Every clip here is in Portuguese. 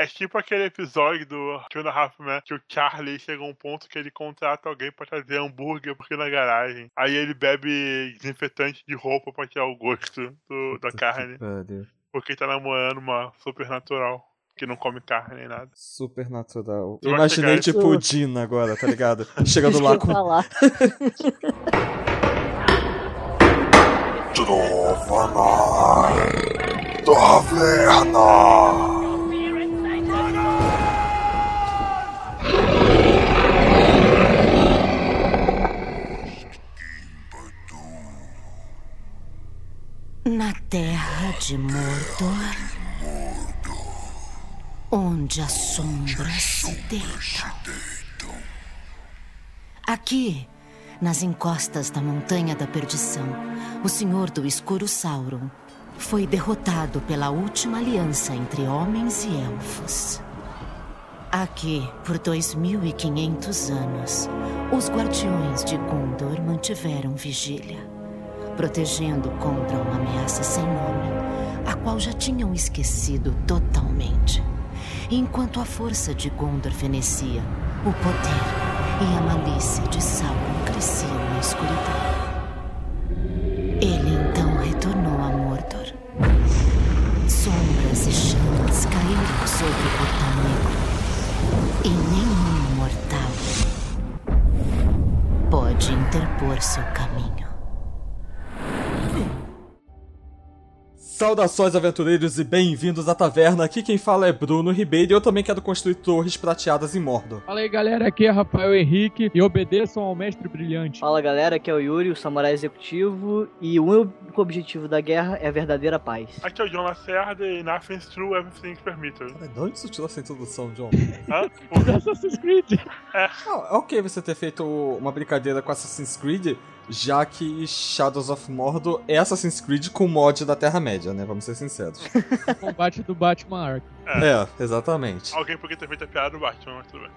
É tipo aquele episódio do Two and a Half Men que o Charlie chega a um ponto que ele contrata alguém pra trazer hambúrguer porque na garagem. Aí ele bebe desinfetante de roupa pra tirar o gosto do, da carne. Porque tá namorando uma supernatural que não come carne nem nada. Supernatural. Eu Imaginei tipo isso... Dina agora, tá ligado? Chegando lá com. Trova Taverna! Terra de Mordor, onde as sombras se deitam. Aqui, nas encostas da Montanha da Perdição, o Senhor do Escuro Sauron foi derrotado pela última aliança entre homens e elfos. Aqui, por 2.500 anos, os guardiões de Gondor mantiveram vigília, protegendo contra uma ameaça sem nome, a qual já tinham esquecido totalmente. Enquanto a força de Gondor fenecia, o poder e a malícia de Sauron cresciam na escuridão. Ele então retornou a Mordor. Sombras e chamas caíram sobre o portão negro e nenhum mortal pode interpor seu caminho. Saudações, aventureiros, e bem-vindos à taverna. Aqui quem fala é Bruno Ribeiro e eu também quero construir torres prateadas em Mordor. Fala aí, galera. Aqui é Rafael Henrique e obedeçam ao Mestre Brilhante. Fala, galera. Aqui é o Yuri, o samurai executivo, e o único objetivo da guerra é a verdadeira paz. Aqui é o John Lacerda e nothing's true, everything's permitted. Cara, de onde você tirou essa introdução, John? Hã? Assassin's Creed. É. Ah, é ok você ter feito uma brincadeira com Assassin's Creed, já que Shadows of Mordor é Assassin's Creed com mod da Terra-média, né? Vamos ser sinceros. Combate do Batman Ark. É. é, exatamente. Alguém podia ter feito a piada do Batman, mas tudo bem.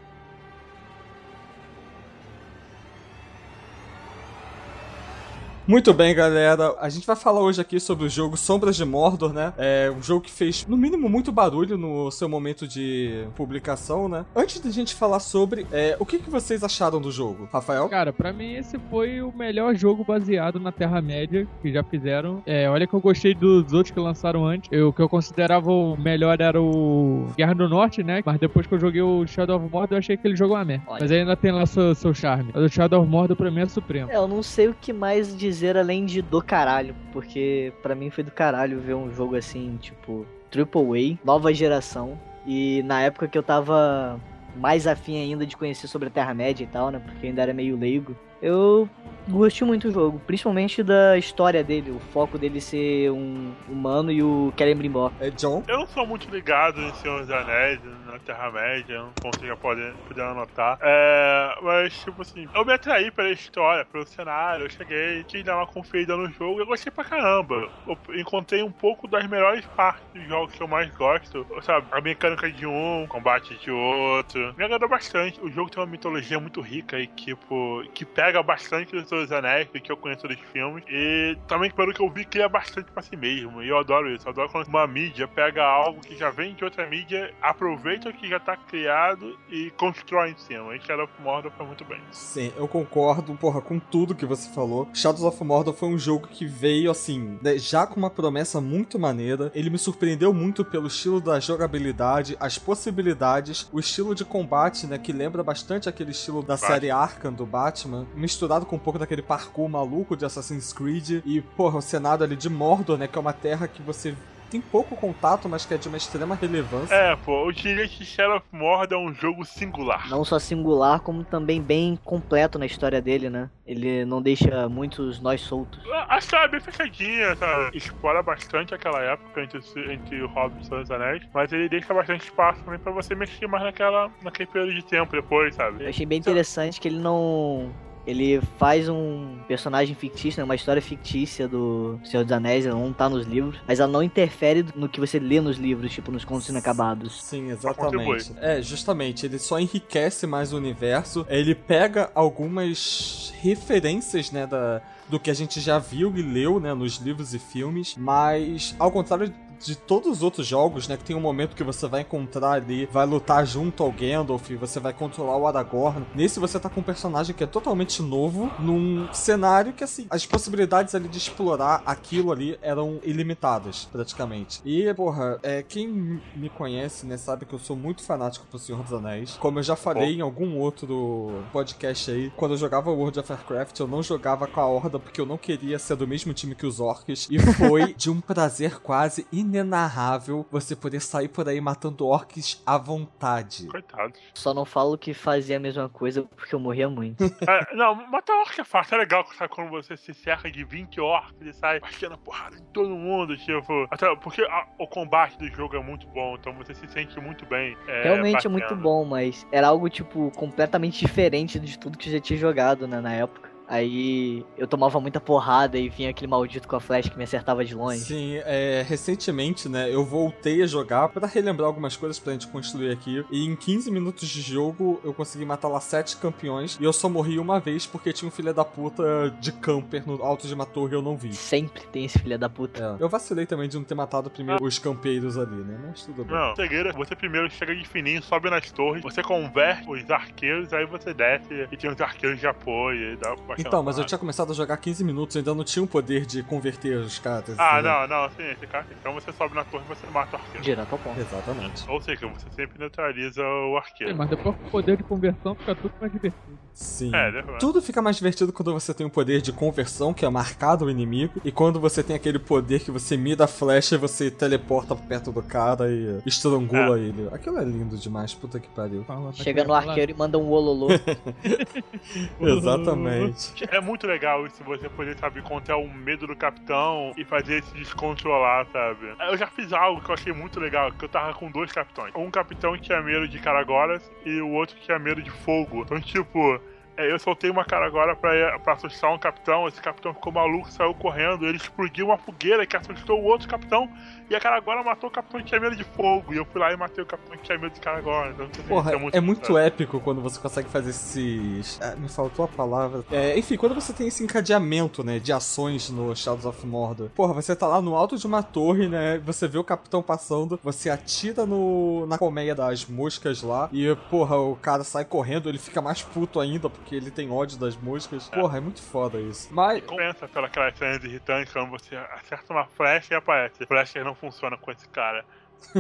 Muito bem, galera. A gente vai falar hoje aqui sobre o jogo Sombras de Mordor, né? É um jogo que fez, no mínimo, muito barulho no seu momento de publicação, né? Antes de a gente falar sobre, é, o que, que vocês acharam do jogo, Rafael? Cara, para mim esse foi o melhor jogo baseado na Terra-média que já fizeram. É, olha que eu gostei dos outros que lançaram antes. Eu, o que eu considerava o melhor era o Guerra do Norte, né? Mas depois que eu joguei o Shadow of Mordor, eu achei que ele jogou uma merda. Mas ainda tem lá seu, seu charme. Mas o Shadow of Mordor pra mim é supremo. É, eu não sei o que mais dizer dizer além de do caralho, porque para mim foi do caralho ver um jogo assim, tipo, Triple A, nova geração. E na época que eu tava mais afim ainda de conhecer sobre a Terra-média e tal, né? Porque ainda era meio leigo. Eu gostei muito do jogo, principalmente da história dele, o foco dele ser um humano e o Celebrimbor. É John? Eu não sou muito ligado em Senhor dos Anéis, na Terra-média, como vocês já podem, puderam notar. É, mas, tipo assim, eu me atraí pela história, pelo cenário, eu cheguei, quis dar uma conferida no jogo e eu gostei pra caramba. Eu encontrei um pouco das melhores partes dos jogos que eu mais gosto, sabe? A mecânica de um, combate de outro. Me agradou bastante. O jogo tem uma mitologia muito rica e, tipo, que pega bastante dos dos Anéis, que eu conheço dos filmes. E também, pelo que eu vi, cria bastante pra si mesmo. E eu adoro isso. Eu adoro quando uma mídia pega algo que já vem de outra mídia, aproveita o que já tá criado e constrói em cima. E Shadow of Mordor foi muito bem. Sim, eu concordo, porra, com tudo que você falou. Shadows of Mordor foi um jogo que veio, assim, né, já com uma promessa muito maneira. Ele me surpreendeu muito pelo estilo da jogabilidade, as possibilidades, o estilo de combate, né, que lembra bastante aquele estilo da Batman. série Arkham do Batman, misturado com um pouco daquele parkour maluco de Assassin's Creed. E, porra, o cenário ali de Mordor, né? Que é uma terra que você tem pouco contato, mas que é de uma extrema relevância. É, pô, eu diria que Shadow of Mordor é um jogo singular. Não só singular, como também bem completo na história dele, né? Ele não deixa muitos nós soltos. A história é bem fechadinha, sabe? Explora bastante aquela época entre, entre o Hobbit e os Anéis, mas ele deixa bastante espaço também pra você mexer mais naquela, naquele período de tempo depois, sabe? Eu achei bem interessante que ele não ele faz um personagem fictício, né, uma história fictícia do Senhor dos Anéis, ela não tá nos livros, mas ela não interfere no que você lê nos livros, tipo nos contos inacabados. Sim, exatamente. É, justamente, ele só enriquece mais o universo, ele pega algumas referências, né, da, do que a gente já viu e leu, né, nos livros e filmes, mas ao contrário de todos os outros jogos, né, que tem um momento que você vai encontrar ali, vai lutar junto ao Gandalf, você vai controlar o Aragorn. Nesse você tá com um personagem que é totalmente novo, num cenário que, assim, as possibilidades ali de explorar aquilo ali eram ilimitadas, praticamente. E, porra, é, quem me conhece, né, sabe que eu sou muito fanático pro Senhor dos Anéis. Como eu já falei em algum outro podcast aí, quando eu jogava World of Warcraft, eu não jogava com a Horda porque eu não queria ser do mesmo time que os orcs. E foi de um prazer quase inenarrável você poder sair por aí matando orcs à vontade. Coitado. Só não falo que fazia a mesma coisa porque eu morria muito. É, não, matar orc é fácil. É legal sabe, quando você se cerca de 20 orcs e sai batendo porrada em todo mundo. Tipo, até porque a- o combate do jogo é muito bom, então você se sente muito bem. é, Realmente é muito batendo. bom, mas era algo, tipo, completamente diferente de tudo que eu já tinha jogado, né, na época. Aí eu tomava muita porrada e vinha aquele maldito com a flecha que me acertava de longe. Sim, é, recentemente, né, eu voltei a jogar pra relembrar algumas coisas pra gente construir aqui. E em 15 minutos de jogo, eu consegui matar lá 7 campeões. E eu só morri uma vez porque tinha um filho da puta de camper no alto de uma torre e eu não vi. Sempre tem esse filho da puta. É, eu vacilei também de não ter matado primeiro os campeiros ali, né? Mas tudo bem. Não, que você primeiro chega de fininho, sobe nas torres, você converte os arqueiros, aí você desce e tem os arqueiros de apoio e dá bastante Então, mas eu tinha começado a jogar 15 minutos, ainda não tinha o poder de converter os caras. Ah, não, não, sim, esse cara. Então você sobe na torre e você mata o arqueiro. Direto ao ponto. Exatamente. Ou seja, você sempre neutraliza o É, arqueiro. mas depois com o poder de conversão fica tudo mais divertido. Sim. É, depois. Tudo fica mais divertido quando você tem o poder de conversão, que é marcado o inimigo, e quando você tem aquele poder que você mira a flecha e você teleporta perto do cara e estrangula ele. Aquilo é lindo demais, puta que pariu. Fala, mas Chega no arqueiro e manda um ololô. Exatamente. É muito legal isso, você poder, sabe, encontrar o medo do capitão e fazer ele se descontrolar, sabe? Eu já fiz algo que eu achei muito legal, que eu tava com dois capitões. Um capitão que tinha medo de caragoras e o outro que tinha medo de fogo. Então, tipo... é, eu soltei uma cara agora pra, pra assustar um capitão, esse capitão ficou maluco, saiu correndo, ele explodiu uma fogueira que assustou o outro capitão, e a cara agora matou o capitão que tinha medo de fogo, e eu fui lá e matei o capitão que tinha medo de cara agora. Então, assim, Porra, isso é muito épico quando você consegue fazer esses. Ah, me faltou a palavra. É, enfim, quando você tem esse encadeamento, né, de ações no Shadows of Mordor. Porra, você tá lá no alto de uma torre, né? Você vê o capitão passando, você atira no na colmeia das moscas lá e, porra, o cara sai correndo, ele fica mais puto ainda porque ele tem ódio das moscas. Porra, é muito foda isso. Mas Compensa pela aquelas cenas irritantes quando você acerta uma flecha e aparece. Flecha não funciona com esse cara.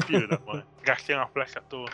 Filho da mãe. Gastei uma flecha à toa.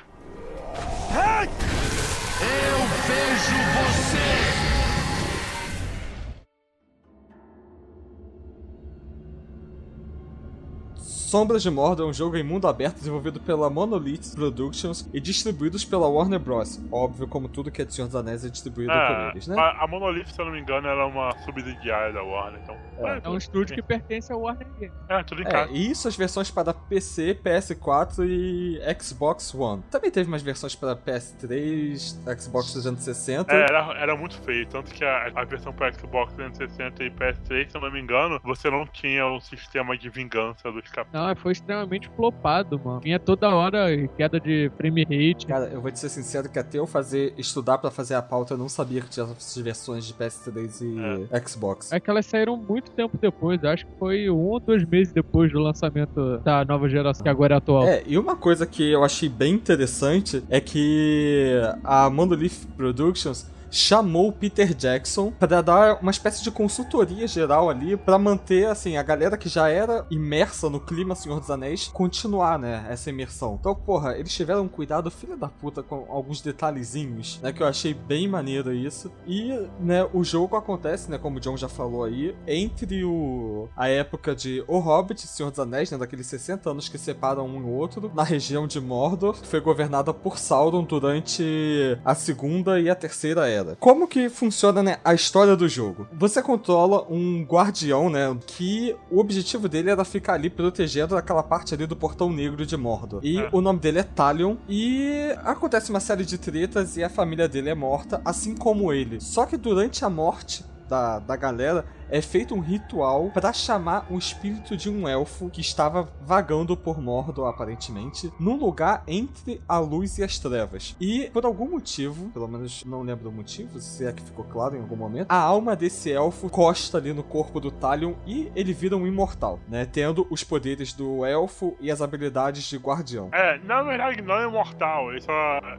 Sombras de Mordor é um jogo em mundo aberto desenvolvido pela Monolith Productions e distribuídos pela Warner Bros. Óbvio, como tudo que é de Senhor dos Anéis é distribuído por É, eles, né? a, a Monolith, se eu não me engano, ela é uma subsidiária da Warner. Então, É. É um estúdio que pertence ao Warner Games. É, tudo em É, casa. e isso as versões para PC, PS4 e Xbox One. Também teve umas versões para PS3, Xbox 360. É, era, era muito feio, tanto que a, a versão para Xbox 360 e PS3, se eu não me engano, você não tinha o sistema de vingança dos capitães. Não, foi extremamente flopado, mano. Vinha toda hora queda de frame rate. Cara, eu vou te ser sincero que até eu fazer estudar pra fazer a pauta, eu não sabia que tinha essas versões de PS3 e Xbox. É que elas saíram muito tempo depois, acho que foi um ou dois meses depois do lançamento da nova geração, que agora é atual. É, e uma coisa que eu achei bem interessante é que a Monolith Productions chamou Peter Jackson pra dar uma espécie de consultoria geral ali pra manter assim a galera que já era imersa no clima Senhor dos Anéis continuar, né, essa imersão. Então, porra, eles tiveram um cuidado filho da puta com alguns detalhezinhos, né, que eu achei bem maneiro isso. E, né, o jogo acontece, né, como o John já falou aí, entre o a época de O Hobbit Senhor dos Anéis, né, daqueles 60 anos que separam um e outro, na região de Mordor, que foi governada por Sauron durante a segunda e a terceira era. Como que funciona, né, a história do jogo? Você controla um guardião, né, que o objetivo dele era ficar ali protegendo aquela parte ali do portão negro de Mordor. E É. o nome dele é Talion e acontece uma série de tretas e a família dele é morta, assim como ele. Só que durante a morte da, da galera, é feito um ritual para chamar o espírito de um elfo que estava vagando por Mordor, aparentemente, num lugar entre a luz e as trevas. E, por algum motivo, pelo menos não lembro o motivo, se é que ficou claro em algum momento, a alma desse elfo costa ali no corpo do Talion e ele vira um imortal, né? Tendo os poderes do elfo e as habilidades de guardião. É, na verdade não é imortal, ele só.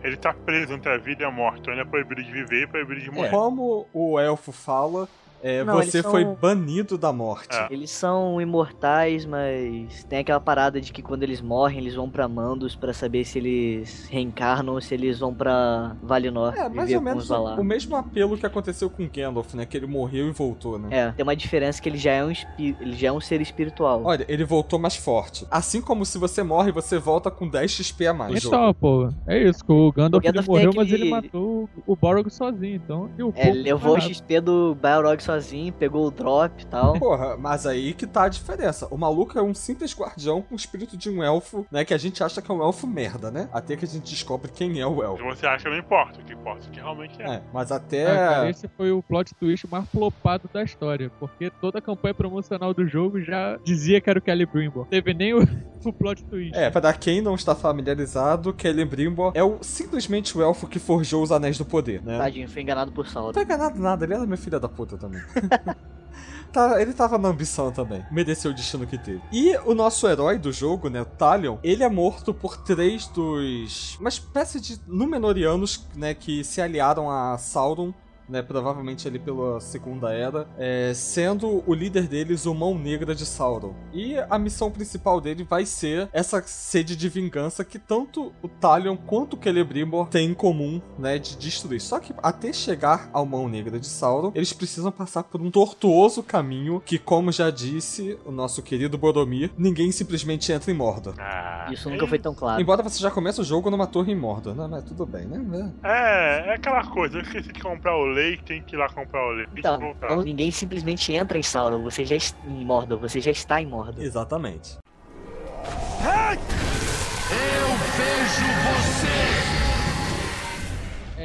ele tá preso entre a vida e a morte, então ele é proibido de viver e proibido de morrer. Como o elfo fala, é, Não, você são- foi banido da morte. É. Eles são imortais, mas tem aquela parada de que quando eles morrem, eles vão pra Mandos pra saber se eles reencarnam ou se eles vão pra Valinor É, mais viver ou menos os o, o mesmo apelo que aconteceu com Gandalf, né? Que ele morreu e voltou, né? É, tem uma diferença que ele já é um, espi- ele já é um ser espiritual. Olha, ele voltou mais forte. Assim como se você morre, você volta com 10 XP a mais. Então, pô, é isso, que o Gandalf, O Gandalf ele morreu, tem mas ele aquele- matou o Borog sozinho, então... E o É, ele levou o. XP do Balrog sozinho, pegou o drop e tal. Porra, mas aí que tá a diferença. O maluco é um simples guardião com o espírito de um elfo, né? Que a gente acha que é um elfo merda, né? Até que a gente descobre quem é o Se elfo. você acha que não importa, o que importa é que realmente é. É, mas até. Ah, cara, esse foi o plot twist mais flopado da história, porque toda a campanha promocional do jogo já dizia que era o Celebrimbor. Teve nem o, o plot twist. É, pra quem não está familiarizado, Celebrimbor é o, simplesmente o elfo que forjou os Anéis do Poder, né? Tadinho, foi enganado por Não Sauron. tá enganado nada, ele era meu filho da puta também. Tá, ele tava na ambição também. Mereceu o destino que teve. E o nosso herói do jogo, né, o Talion, ele é morto por três dos. Uma espécie de Númenóreanos, né, que se aliaram a Sauron. Né, provavelmente ali pela Segunda Era, é, sendo o líder deles o Mão Negra de Sauron. E a missão principal dele vai ser essa sede de vingança que tanto o Talion quanto o Celebrimbor têm em comum, né, de destruir. Só que até chegar ao Mão Negra de Sauron, eles precisam passar por um tortuoso caminho que, como já disse o nosso querido Boromir, ninguém simplesmente entra em Mordor. Ah, Isso nunca foi tão claro. Embora você já comece o jogo numa torre em Mordor, né? Mas tudo bem, né? É, é aquela coisa, eu esqueci de comprar o leite, tem que ir lá comprar o que Então, então ninguém simplesmente entra em Sauron, você já está em Mordor, você já está em Mordor. Exatamente.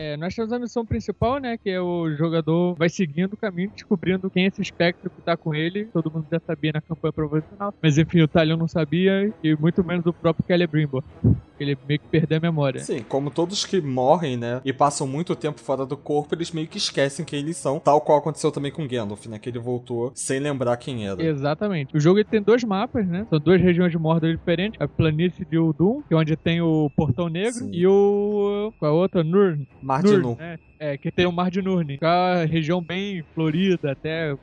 É, nós temos a missão principal, né? Que é o jogador vai seguindo o caminho, descobrindo quem é esse espectro que tá com ele. Todo mundo já sabia na campanha promocional. Mas enfim, o Talion não sabia, e muito menos o próprio Celebrimbor. Ele meio que perdeu a memória. Sim, como todos que morrem, né, e passam muito tempo fora do corpo, eles meio que esquecem quem eles são, tal qual aconteceu também com Gandalf, né, que ele voltou sem lembrar quem era. Exatamente. O jogo ele tem dois mapas, né? São duas regiões de Mordor diferentes. A planície de Uldum, que é onde tem o Portão Negro, Sim. e o... qual é a outra? Nurn. Mar de Nu. né? É, que tem o Mar de Nurn. Que é uma região bem florida até,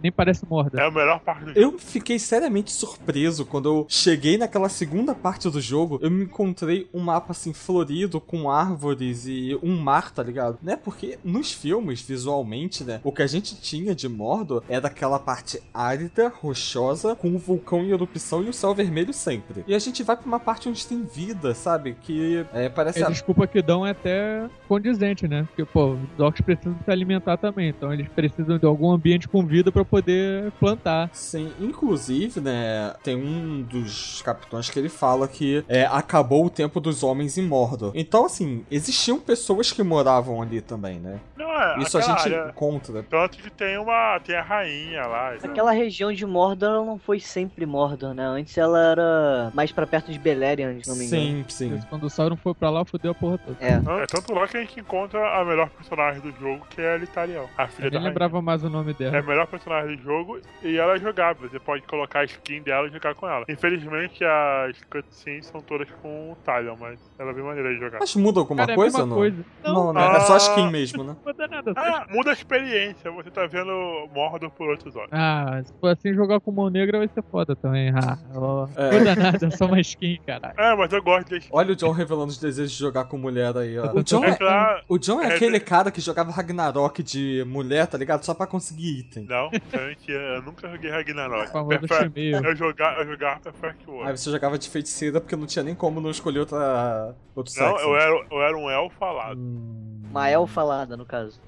nem parece Mordor. É a melhor parte do jogo. Eu fiquei seriamente surpreso quando eu cheguei naquela segunda parte do jogo. Eu me encontrei um mapa assim florido com árvores e um mar, tá ligado? Né? Porque nos filmes, visualmente, né? O que a gente tinha de Mordor era aquela parte árida, rochosa, com o vulcão em erupção e o céu vermelho sempre. E a gente vai pra uma parte onde tem vida, sabe? Que é, parece. A a- desculpa que dão é até condizente, né? Porque, pô, os orcs precisam se alimentar também. Então eles precisam de algum ambiente com vida pra poder plantar. Sim, inclusive, né, tem um dos capitães que ele fala que é, acabou o tempo dos homens em Mordor. Então, assim, existiam pessoas que moravam ali também, né? Não, é, Isso a gente área- encontra. Tanto que tem uma. Tem a rainha lá. né? Aquela região de Mordor ela não foi sempre Mordor, né? Antes ela era mais pra perto de Beleriand, se não me engano. Sim, sim. Mas Quando o Sauron foi pra lá, fodeu a porra toda. É. É tanto lá que a gente encontra a melhor personagem do jogo, que é a Litariel, a filha Eu da nem rainha. lembrava mais o nome É dela. a melhor personagem do jogo e ela é jogável. Você pode colocar a skin dela e jogar com ela. Infelizmente, as cutscenes são todas com o Talion, mas ela é bem maneira de jogar. Mas muda alguma Cara, é a coisa, mesma não? coisa. Não, né? Ah. É só skin mesmo, né? Não muda nada. só Ah, muda a experiência. Você tá vendo Mordor por outros olhos. Ah, se for assim jogar com mão negra vai ser foda também. Ah, ó. É. Não muda nada, é só uma skin, caralho. É, mas eu gosto desse. Olha o John revelando os desejos de jogar com mulher aí, ó. O John É é, o John é é- aquele cara que jogava Ragnarok de mulher, tá ligado? Só pra conseguir item. Não, é mentira. Eu nunca joguei Ragnarok. O famoso Perfe- chimeio. Eu jogava, eu jogava Perfect Aí World. você jogava de feiticeira porque não tinha nem como não escolher outra, outro Não, sexo. eu era, eu era um elfo falado. Hum. Uma elfa falada, no caso.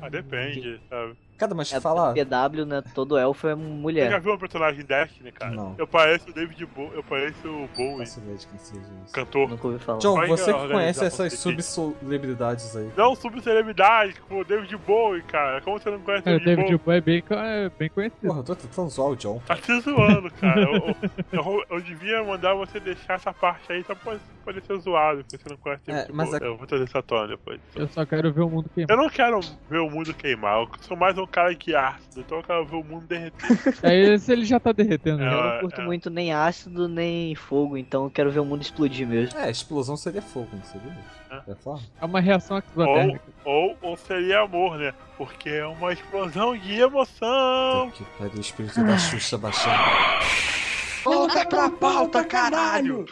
Ah, depende, sabe? Cara, mas É fala. PW, né? Todo elfo é Você já mulher. viu um personagem Destiny, cara? Não. Eu pareço o David Bowie, eu pareço o Bowie, de quem seja isso. cantor. Nunca ouvi falar. John, Vai você que conhece essas subcelebridades aí. Não subcelebridade, como o David Bowie, cara. Como você não conhece o É, o David David Bowie? É bem, é bem conhecido. Porra, eu tô tentando zoar o John. Tá se zoando, cara. Eu, eu, eu- devia mandar você deixar essa parte aí só pra poder ser zoado, porque você não conhece o É, David mas Bowie. é- Eu vou trazer essa tona depois. Eu só quero ver o mundo queimar. Eu não quero ver o mundo queimar, eu sou mais um cara que ácido, então eu quero ver o mundo derreter. Aí se ele já tá derretendo. É. Eu não é, curto é. muito nem ácido, nem fogo, então eu quero ver o mundo explodir mesmo. É, explosão seria fogo, não seria? É. É forma? É uma reação exotérmica. ou, ou seria amor, né? Porque é uma explosão de emoção. Que pariu, o espírito da Xuxa baixando. Volta pra pauta, caralho!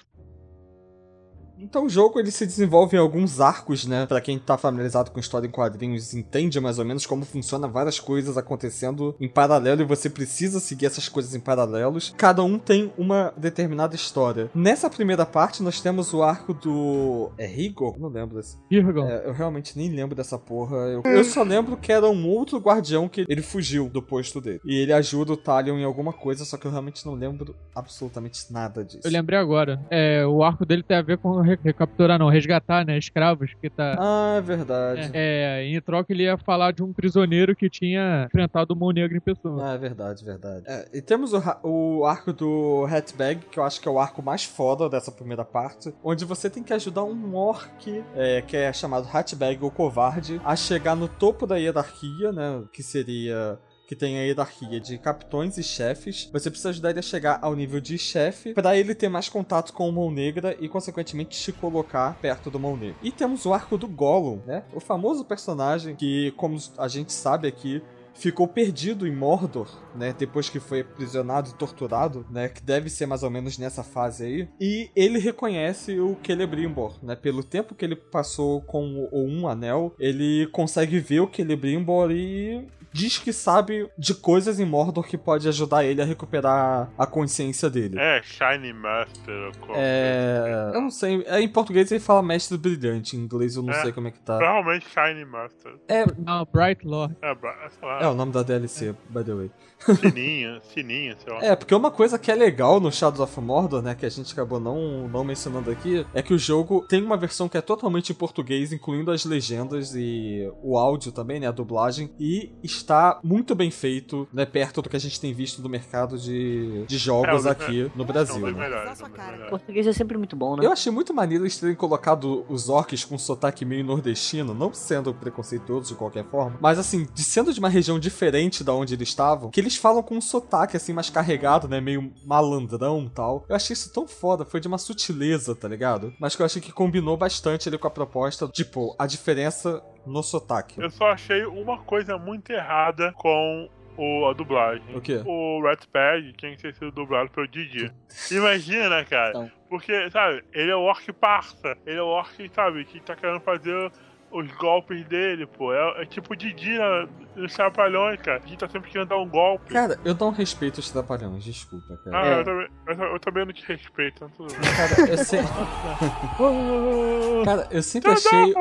Então o jogo ele se desenvolve em alguns arcos, né? Pra quem tá familiarizado com história em quadrinhos, entende mais ou menos como funciona várias coisas acontecendo em paralelo e você precisa seguir essas coisas em paralelos. Cada um tem uma determinada história. Nessa primeira parte nós temos o arco do é Rigor? Não lembro desse. Virgon. É, eu realmente nem lembro dessa porra. Eu, eu só lembro que era um outro guardião que ele fugiu do posto dele. E ele ajuda o Talion em alguma coisa, só que eu realmente não lembro absolutamente nada disso. Eu lembrei agora. É, o arco dele tem a ver com re- recapturar, não, resgatar, né? Escravos que tá. Ah, é verdade. É, em troca ele ia falar de um prisioneiro que tinha enfrentado o Mão Negra em pessoa. Ah, é verdade, verdade. É, e temos o, o arco do Hatbag, que eu acho que é o arco mais foda dessa primeira parte, onde você tem que ajudar um orc, é, que é chamado Hatbag ou Covarde, a chegar no topo da hierarquia, né? Que seria que tem a hierarquia de capitões e chefes. Você precisa ajudar ele a chegar ao nível de chefe para ele ter mais contato com o Mão Negra e, consequentemente, te colocar perto do Mão Negra. E temos o arco do Gollum, né? O famoso personagem que, como a gente sabe aqui, ficou perdido em Mordor, né? Depois que foi aprisionado e torturado, né? Que deve ser mais ou menos nessa fase aí. E ele reconhece o Celebrimbor, né? Pelo tempo que ele passou com o Um Anel, ele consegue ver o Celebrimbor e diz que sabe de coisas em Mordor que pode ajudar ele a recuperar a consciência dele. É, Shiny Master. como- É. Eu não sei. é, Em português ele fala mestre brilhante. Em inglês eu não É. sei como é que tá. Provavelmente Shiny Master. É, Não, Bright Lord. É, lá, é o nome da DLC, by the way. sininho, sininho, sei lá. É, porque uma coisa que é legal no Shadows of Mordor, né, que a gente acabou não, não mencionando aqui, é que o jogo tem uma versão que é totalmente em português, incluindo as legendas e o áudio também, né, a dublagem, e está muito bem feito, né, perto do que a gente tem visto no mercado de, de jogos É, aqui no Brasil, né. melhores. Português é sempre muito bom, né? Eu achei muito maneiro eles terem colocado os orcs com sotaque meio nordestino, não sendo preconceituoso de qualquer forma, mas assim, de sendo de uma região diferente da onde eles estavam, que eles falam com um sotaque assim mais carregado, né, meio malandrão e tal. Eu achei isso tão foda, foi de uma sutileza, tá ligado? Mas que eu achei que combinou bastante ali com a proposta, tipo, a diferença no sotaque. Eu só achei uma coisa muito errada com o, a dublagem. O quê? O Ratpad tinha que ter sido dublado pelo Didi. Imagina, cara. Então. Porque, sabe, ele é o orc parça. Ele é o orc, sabe, que tá querendo fazer os golpes dele, pô. É, é tipo o Didi na- nos Trapalhões, cara. Didi tá sempre querendo dar um golpe. Cara, eu não respeito os trapalhões, desculpa, cara. Ah, É. eu, também, eu, eu também não te respeito, tudo bem. Cara, eu, se... Cara, eu sempre achei.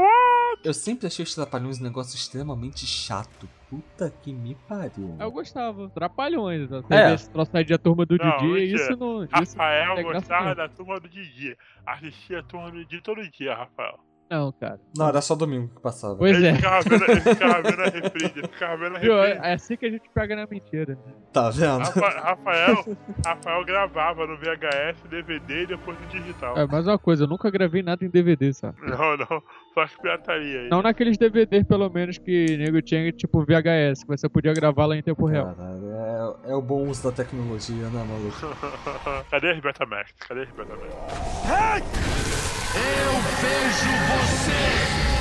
Eu sempre achei os trapalhões um negócio extremamente chato. Puta que me pariu. Eu gostava. Trapalhões. Você É. esse troço aí de a turma do Não, Didi, isso não. Isso Rafael não é gostava da turma do Didi. Assistia a turma do Didi todo dia, Rafael. Não, cara. Não, era só domingo que passava. Pois ele, é. ficava vendo, ele ficava vendo a reprise, ele ficava vendo a reprise. É assim que a gente pega na mentira. né? Tá vendo? Rafa- Rafael, Rafael gravava no VHS, DVD e depois no digital. É, mais uma coisa, eu nunca gravei nada em DVD, sabe? Não, não. Só as pirataria aí. Não naqueles DVDs, pelo menos, que nego tinha, tipo VHS, que você podia gravar lá em tempo real. Caralho, é, é o bom uso da tecnologia, né, maluco? Cadê as Betamax? Cadê as Betamax?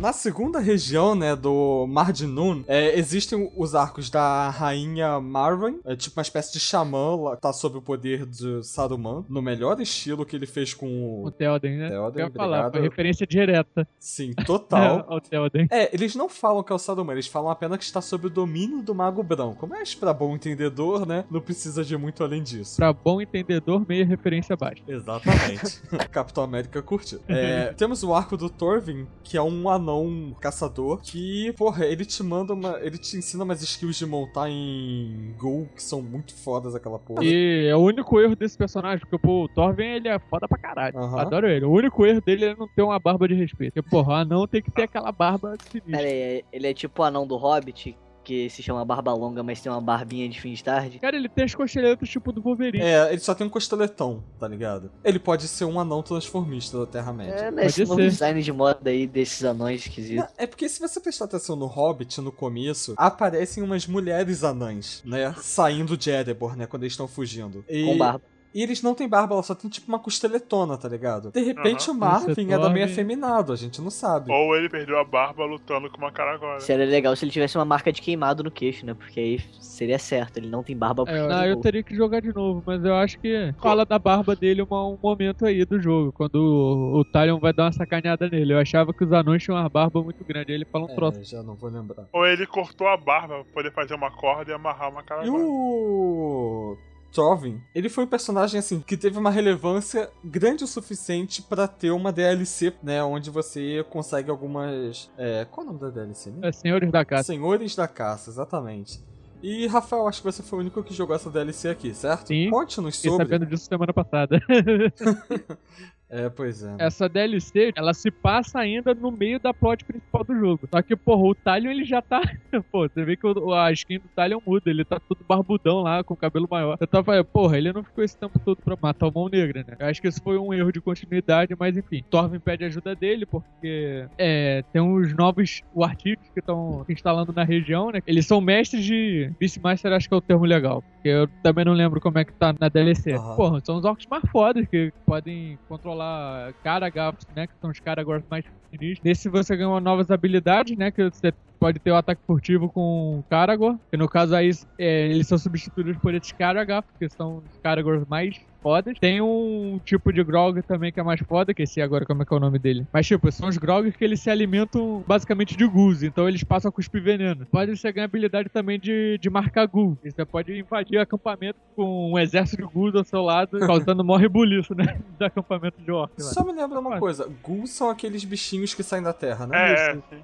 Na segunda região, né, do Mar de Nun, é, existem os arcos da rainha Marwan, é tipo uma espécie de xamã, lá, tá sob o poder de Saruman, no melhor estilo que ele fez com O o... Theoden, né? Theoden, eu falar, foi referência direta Sim, total. ao Theoden. É, eles não falam que é o Saruman, eles falam apenas que está sob o domínio do Mago Branco. Mas, pra bom entendedor, né, não precisa de muito além disso. Pra bom entendedor, meia referência baixa. Exatamente. Capitão América curtiu. É, temos o arco do Thorvin, que é um anão anão caçador que, porra, ele te manda uma. Ele te ensina umas skills de montar em Gol que são muito fodas aquela porra. E é o único erro desse personagem, porque pô, o Thorven ele é foda pra caralho. Adoro ele. O único erro dele é não ter uma barba de respeito. Porque, porra, o anão tem que ter aquela barba sinistra. Pera aí, ele é tipo o anão do Hobbit, que se chama Barba Longa, mas tem uma barbinha de fim de tarde. Cara, ele tem as cocheletas tipo do Wolverine. É, ele só tem um costeletão, tá ligado? Ele pode ser um anão transformista da Terra-média. É, né, esse Pode novo design de moda aí desses anões esquisitos. É porque se você prestar atenção no Hobbit, no começo, aparecem umas mulheres anãs, né? Saindo de Erebor, né? Quando eles estão fugindo. E, Com barba. E eles não têm barba, ela só tem tipo uma costeletona, tá ligado? De repente Aham. o Marvin é da meio Thorne- afeminado, a gente não sabe. Ou ele perdeu a barba lutando com uma caragola. Seria legal se ele tivesse uma marca de queimado no queixo, né? Porque aí seria certo, ele não tem barba É, não, eu teria que jogar de novo, mas eu acho que fala da barba dele uma- um momento aí do jogo, quando o, o Talion vai dar uma sacaneada nele. Eu achava que os anões tinham uma barba muito grande, aí ele fala um troço. É, já não vou lembrar. Ou ele cortou a barba pra poder fazer uma corda e amarrar uma E caragola. o Trovin, ele foi um personagem assim que teve uma relevância grande o suficiente pra ter uma DLC, né, onde você consegue algumas, é, qual é o nome da DLC? Né? É, Senhores da Caça. Senhores da Caça, exatamente. E Rafael, acho que você foi o único que jogou essa DLC aqui, certo? Sim. Conte-nos Fiquei sobre. sabendo disso semana passada. É, pois é. Essa DLC, ela se passa ainda no meio da plot principal do jogo. Só que, porra, o Talion, ele já tá... Pô, você vê que o- a skin do Talion muda. Ele tá todo barbudão lá, com o cabelo maior. Eu tava falando, porra, ele não ficou esse tempo todo pra matar o Mão Negra, né? Eu acho que isso foi um erro de continuidade, mas enfim. Thorvin pede ajuda dele, porque... É, tem uns novos Warthits que estão se instalando na região, né? Eles são mestres de... Beastmaster, acho que é o termo legal. Porque eu também não lembro como é que tá na DLC. Aham. Porra, são os orcs mais fodas que podem controlar Karagapos, né? Que são os Karagors mais sinistros. Nesse você ganha novas habilidades, né? Que você pode ter o ataque furtivo com o Karagor. Que no caso aí é, eles são substituídos por esses Karagapos, que são os Karagors mais fodas. Tem um tipo de Grog também que é mais foda, que esse agora como é que é o nome dele. Mas tipo, são os Grogs que eles se alimentam basicamente de ghouls, então eles passam a cuspir veneno. Pode você ganhar habilidade também de, de marcar ghoul. Você pode invadir o acampamento com um exército de ghouls ao seu lado, causando maior rebuliço, né? Do acampamento de orc. lá. Só me lembra uma coisa, ghouls são aqueles bichinhos que saem da terra, né? É, isso. é,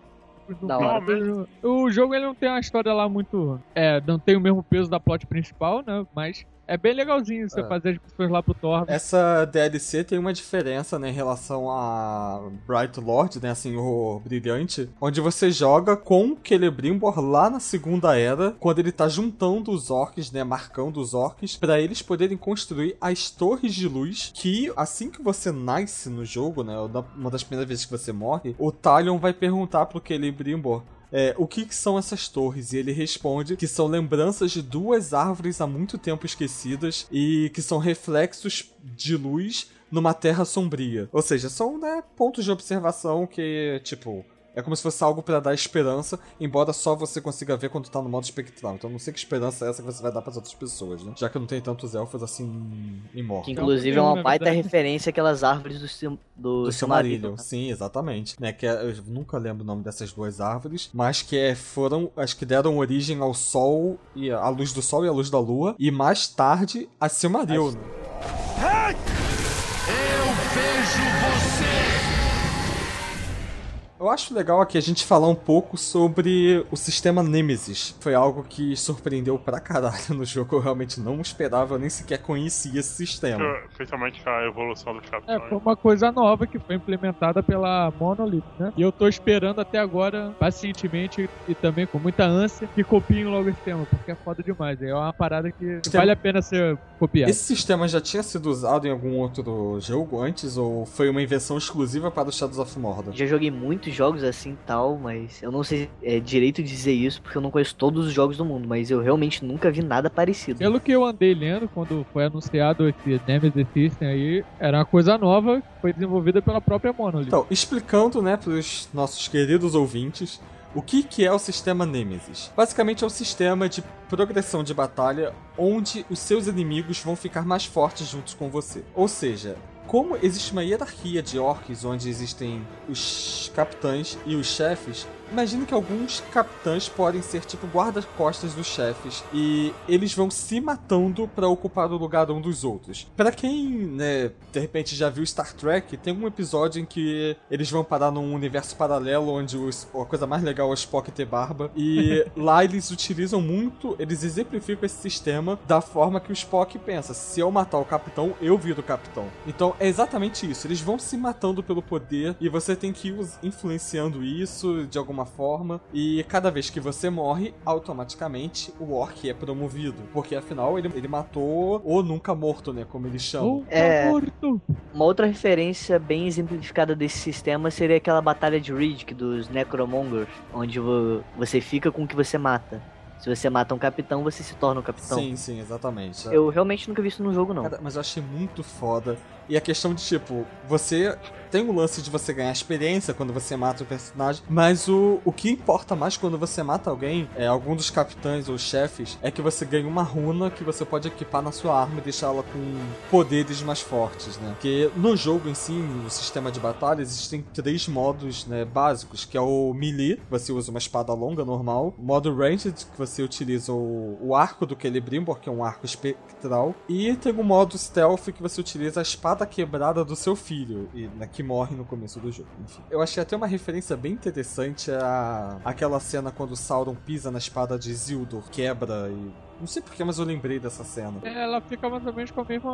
Da hora. O jogo ele não tem uma história lá muito. É, não tem o mesmo peso da plot principal, né? Mas é bem legalzinho você É. fazer as pessoas lá pro Thor. Essa DLC tem uma diferença, né, em relação a Bright Lord, né, assim, o Brilhante, onde você joga com o Celebrimbor lá na Segunda Era, quando ele tá juntando os orcs, né, marcando os orcs, pra eles poderem construir as torres de luz, que assim que você nasce no jogo, né, uma das primeiras vezes que você morre, o Talion vai perguntar pro Celebrimbor é, o que, que são essas torres? E ele responde que são lembranças de duas árvores há muito tempo esquecidas e que são reflexos de luz numa terra sombria. Ou seja, são né, pontos de observação que, tipo, é como se fosse algo pra dar esperança, embora só você consiga ver quando tá no modo espectral. Então não sei que esperança é essa que você vai dar pras outras pessoas, né? Já que não tem tantos elfos assim Que imortos. inclusive é uma baita referência àquelas árvores do, Sil- do, Do Silmarillion. Silmarillion, sim, exatamente. Né, que é- eu nunca lembro o nome dessas duas árvores, mas que é, foram as que deram origem ao Sol e a luz do Sol e a luz da Lua, e mais tarde a Silmaril. né? Eu acho legal aqui a gente falar um pouco sobre o sistema Nemesis. Foi algo que surpreendeu pra caralho no jogo. Eu realmente não esperava, eu nem sequer conhecia esse sistema. Principalmente com a evolução dos É, capitães. foi uma coisa nova que foi implementada pela Monolith, né? E eu tô esperando até agora, pacientemente e também com muita ânsia, que copiem logo esse tema, porque é foda demais. É uma parada que vale a pena ser copiada. Esse sistema já tinha sido usado em algum outro jogo antes ou foi uma invenção exclusiva para o Shadows of Mordor? Já joguei muitos jogos assim e tal, mas eu não sei é, direito dizer isso porque eu não conheço todos os jogos do mundo, mas eu realmente nunca vi nada parecido. Pelo que eu andei lendo quando foi anunciado esse Nemesis System aí, era uma coisa nova que foi desenvolvida pela própria Monolith. Então, explicando, né, para os nossos queridos ouvintes, o que, que é o sistema Nemesis? Basicamente é um sistema de progressão de batalha onde os seus inimigos vão ficar mais fortes juntos com você. Ou seja, como existe uma hierarquia de orcs onde existem os capitães e os chefes, Imagina que alguns capitães podem ser tipo guarda-costas dos chefes e eles vão se matando para ocupar o lugar um dos outros. Para quem, né, de repente já viu Star Trek, tem um episódio em que eles vão parar num universo paralelo onde os, a coisa mais legal é o Spock ter barba e lá eles utilizam muito, eles exemplificam esse sistema da forma que o Spock pensa: se eu matar o capitão, eu viro o capitão. Então é exatamente isso. Eles vão se matando pelo poder e você tem que ir influenciando isso de alguma alguma forma, e cada vez que você morre, automaticamente o orc é promovido. Porque afinal ele, ele matou o nunca morto, né? Como eles chamam. É, morto. Uma outra referência bem exemplificada desse sistema seria aquela batalha de Riddick dos Necromongers, onde você fica com o que você mata. Se você mata um capitão, você se torna um capitão. Sim, sim, exatamente. Eu realmente nunca vi isso no jogo, não. Cara, mas eu achei muito foda. E a questão de, tipo, você tem o lance de você ganhar experiência quando você mata o personagem, mas o, o que importa mais quando você mata alguém, é algum dos capitães ou chefes, é que você ganha uma runa que você pode equipar na sua arma e deixá-la com poderes mais fortes, né? Porque no jogo em si, no sistema de batalha, existem três modos né, básicos, que é o melee, você usa uma espada longa normal, modo ranged, que você utiliza o, o arco do Celebrimbor, que é um arco espectral, e tem o modo stealth, que você utiliza a espada quebrada do seu filho, e, né, que morre no começo do jogo. Enfim. Eu achei até uma referência bem interessante a aquela cena quando Sauron pisa na espada de Isildur, quebra e não sei porquê, mas eu lembrei dessa cena. Ela fica mais ou menos com o mesmo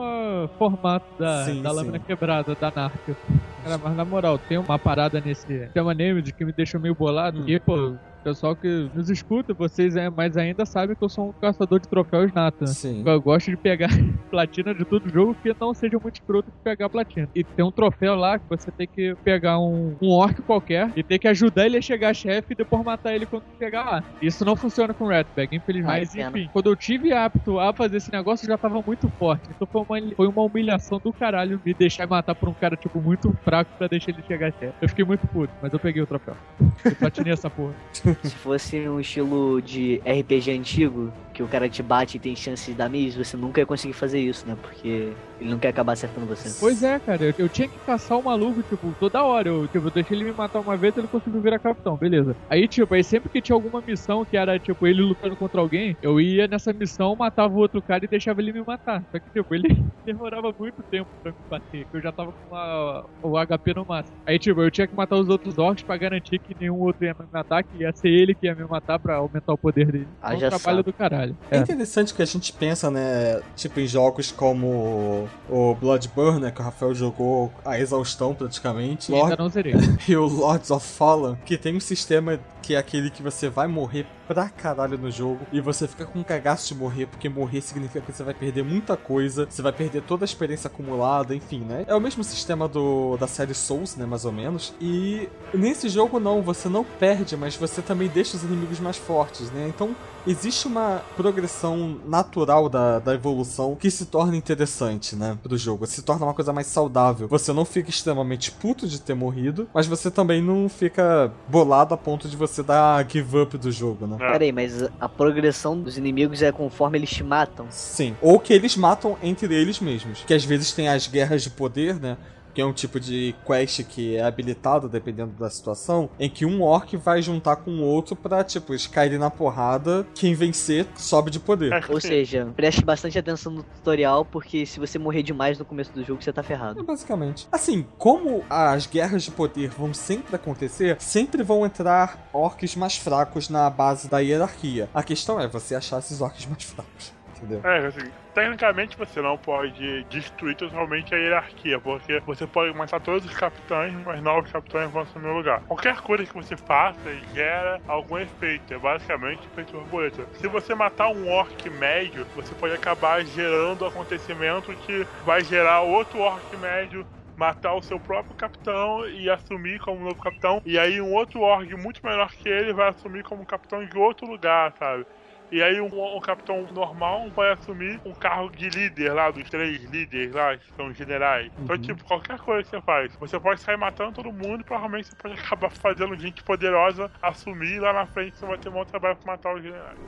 formato da, sim, da lâmina quebrada da Narca. Cara, mas na moral, tem uma parada nesse tema Nemesis que me deixou meio bolado. Hum. E, pô, pessoal que nos escuta, vocês é, mas ainda sabem que eu sou um caçador de troféus nato. Sim. Eu gosto de pegar platina de todo jogo que não seja muito escroto de pegar platina. E tem um troféu lá que você tem que pegar um, um orc qualquer e tem que ajudar ele a chegar chefe e depois matar ele quando chegar lá. Isso não funciona com Redbag, infelizmente. Mas enfim, quando eu tive apto a fazer esse negócio, já tava muito forte. Então foi uma, foi uma humilhação do caralho me deixar matar por um cara, tipo, muito fraco pra deixar ele chegar chefe. Eu fiquei muito puto, mas eu peguei o troféu. Eu platinei essa porra. Se fosse um estilo de RPG antigo, que o cara te bate e tem chance de dar miss, você nunca ia conseguir fazer isso, né? Porque ele não quer acabar acertando você. Pois é, cara. Eu, eu tinha que caçar o maluco, tipo, toda hora. Eu, tipo, eu deixei ele me matar uma vez e ele conseguiu virar capitão, beleza. Aí, tipo, aí sempre que tinha alguma missão que era, tipo, ele lutando contra alguém, eu ia nessa missão, matava o outro cara e deixava ele me matar. Só que, tipo, ele demorava muito tempo pra me bater, que eu já tava com a, o HP no máximo. Aí, tipo, eu tinha que matar os outros orcs pra garantir que nenhum outro ia me matar, que ia ser ele que ia me matar pra aumentar o poder dele. Ah, é um trabalho sabe. do caralho. É. é interessante que a gente pensa, né, tipo, em jogos como o Bloodburner, que o Rafael jogou a exaustão praticamente. E Lord... ainda não zerei. e o Lords of Fallen, que tem um sistema que é aquele que você vai morrer pra caralho no jogo e você fica com cagaço de morrer, porque morrer significa que você vai perder muita coisa, você vai perder toda a experiência acumulada, enfim, né? É o mesmo sistema do da série Souls, né, mais ou menos. E nesse jogo não, você não perde, mas você também deixa os inimigos mais fortes, né? Então existe uma progressão natural da, da evolução que se torna interessante, né, pro jogo. Se torna uma coisa mais saudável. Você não fica extremamente puto de ter morrido, mas você também não fica bolado a ponto de você dar give up do jogo, né? É. Peraí, mas a progressão dos inimigos é conforme eles te matam? Sim. Ou que eles matam entre eles mesmos. Que às vezes tem as guerras de poder, né? Que é um tipo de quest que é habilitado dependendo da situação, em que um orc vai juntar com o outro pra, tipo, caírem na porrada, quem vencer sobe de poder. Ou seja, preste bastante atenção no tutorial, porque se você morrer demais no começo do jogo, você tá ferrado. É basicamente. Assim, como as guerras de poder vão sempre acontecer, sempre vão entrar orcs mais fracos na base da hierarquia. A questão é você achar esses orcs mais fracos entendeu? É, assim, tecnicamente você não pode destruir totalmente a hierarquia, porque você pode matar todos os capitães, mas novos capitães vão assumir o lugar. Qualquer coisa que você faça gera algum efeito, é basicamente efeito borboleta. Se você matar um orc médio, você pode acabar gerando acontecimento que vai gerar outro orc médio matar o seu próprio capitão e assumir como novo capitão. E aí um outro org muito menor que ele vai assumir como capitão de outro lugar, sabe? E aí um, um, capitão normal vai assumir um cargo de líder lá, dos três líderes lá, que são generais. Então, uhum. Então, tipo, qualquer coisa que você faz, você pode sair matando todo mundo e provavelmente você pode acabar fazendo gente poderosa assumir e lá na frente você vai ter um bom trabalho pra matar os generais.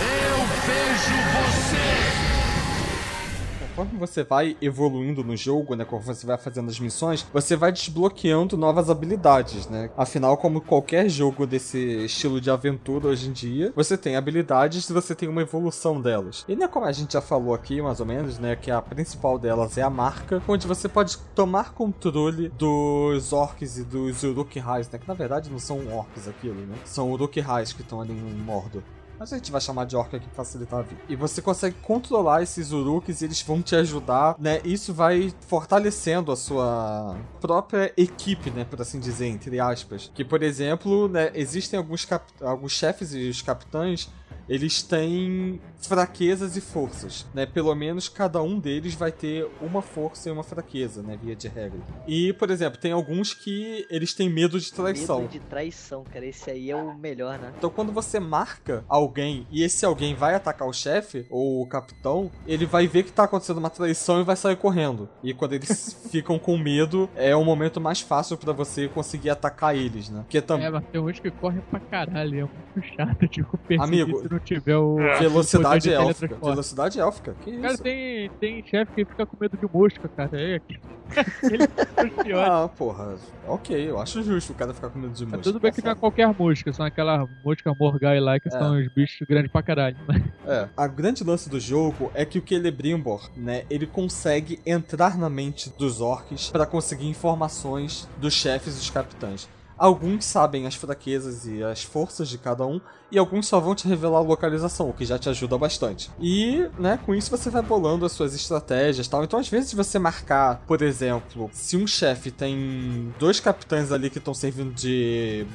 Eu vejo você! Conforme você vai evoluindo no jogo, né, conforme você vai fazendo as missões, você vai desbloqueando novas habilidades, né? Afinal, como qualquer jogo desse estilo de aventura hoje em dia, você tem habilidades e você tem uma evolução delas. E né, como a gente já falou aqui, mais ou menos, né, que a principal delas é a marca, onde você pode tomar controle dos orcs e dos Uruk-hais, né, que na verdade não são orcs aquilo, né? São Uruk-hais que estão ali em Mordor. Mas a gente vai chamar de orc aqui pra facilitar a vida. E você consegue controlar esses uruks e eles vão te ajudar, né? Isso vai fortalecendo a sua própria equipe, né? Por assim dizer, entre aspas. Que, por exemplo, né, existem alguns, alguns chefes e os capitães eles têm fraquezas e forças, né? Pelo menos cada um deles vai ter uma força e uma fraqueza, né? Via de regra. E, por exemplo, tem alguns que eles têm medo de traição. Medo de traição, cara. Esse aí é o melhor, né? Então, quando você marca alguém e esse alguém vai atacar o chefe ou o capitão, ele vai ver que tá acontecendo uma traição e vai sair correndo. E quando eles ficam com medo, é o momento mais fácil para você conseguir atacar eles, né? Porque também. É, mas tem uns que correm pra caralho. É muito chato, tipo, Amigo, se não tiver o. É. Velocidade élfica. Velocidade élfica. Que cara, isso? tem, tem chefe que fica com medo de mosca, cara. É. Ele ah, porra. Ok, eu acho justo o cara ficar com medo de mosca. tudo bem que não é qualquer mosca, são aquela mosca morgai lá, que é. são os bichos grandes pra caralho. É. A grande lance do jogo é que o Celebrimbor, né, ele consegue entrar na mente dos orcs para conseguir informações dos chefes e dos capitães. Alguns sabem as fraquezas e as forças de cada um, e alguns só vão te revelar a localização, o que já te ajuda bastante. E, né, com isso você vai bolando as suas estratégias e tal. Então, às vezes, você marcar, por exemplo, se um chefe tem dois capitães ali que estão servindo de,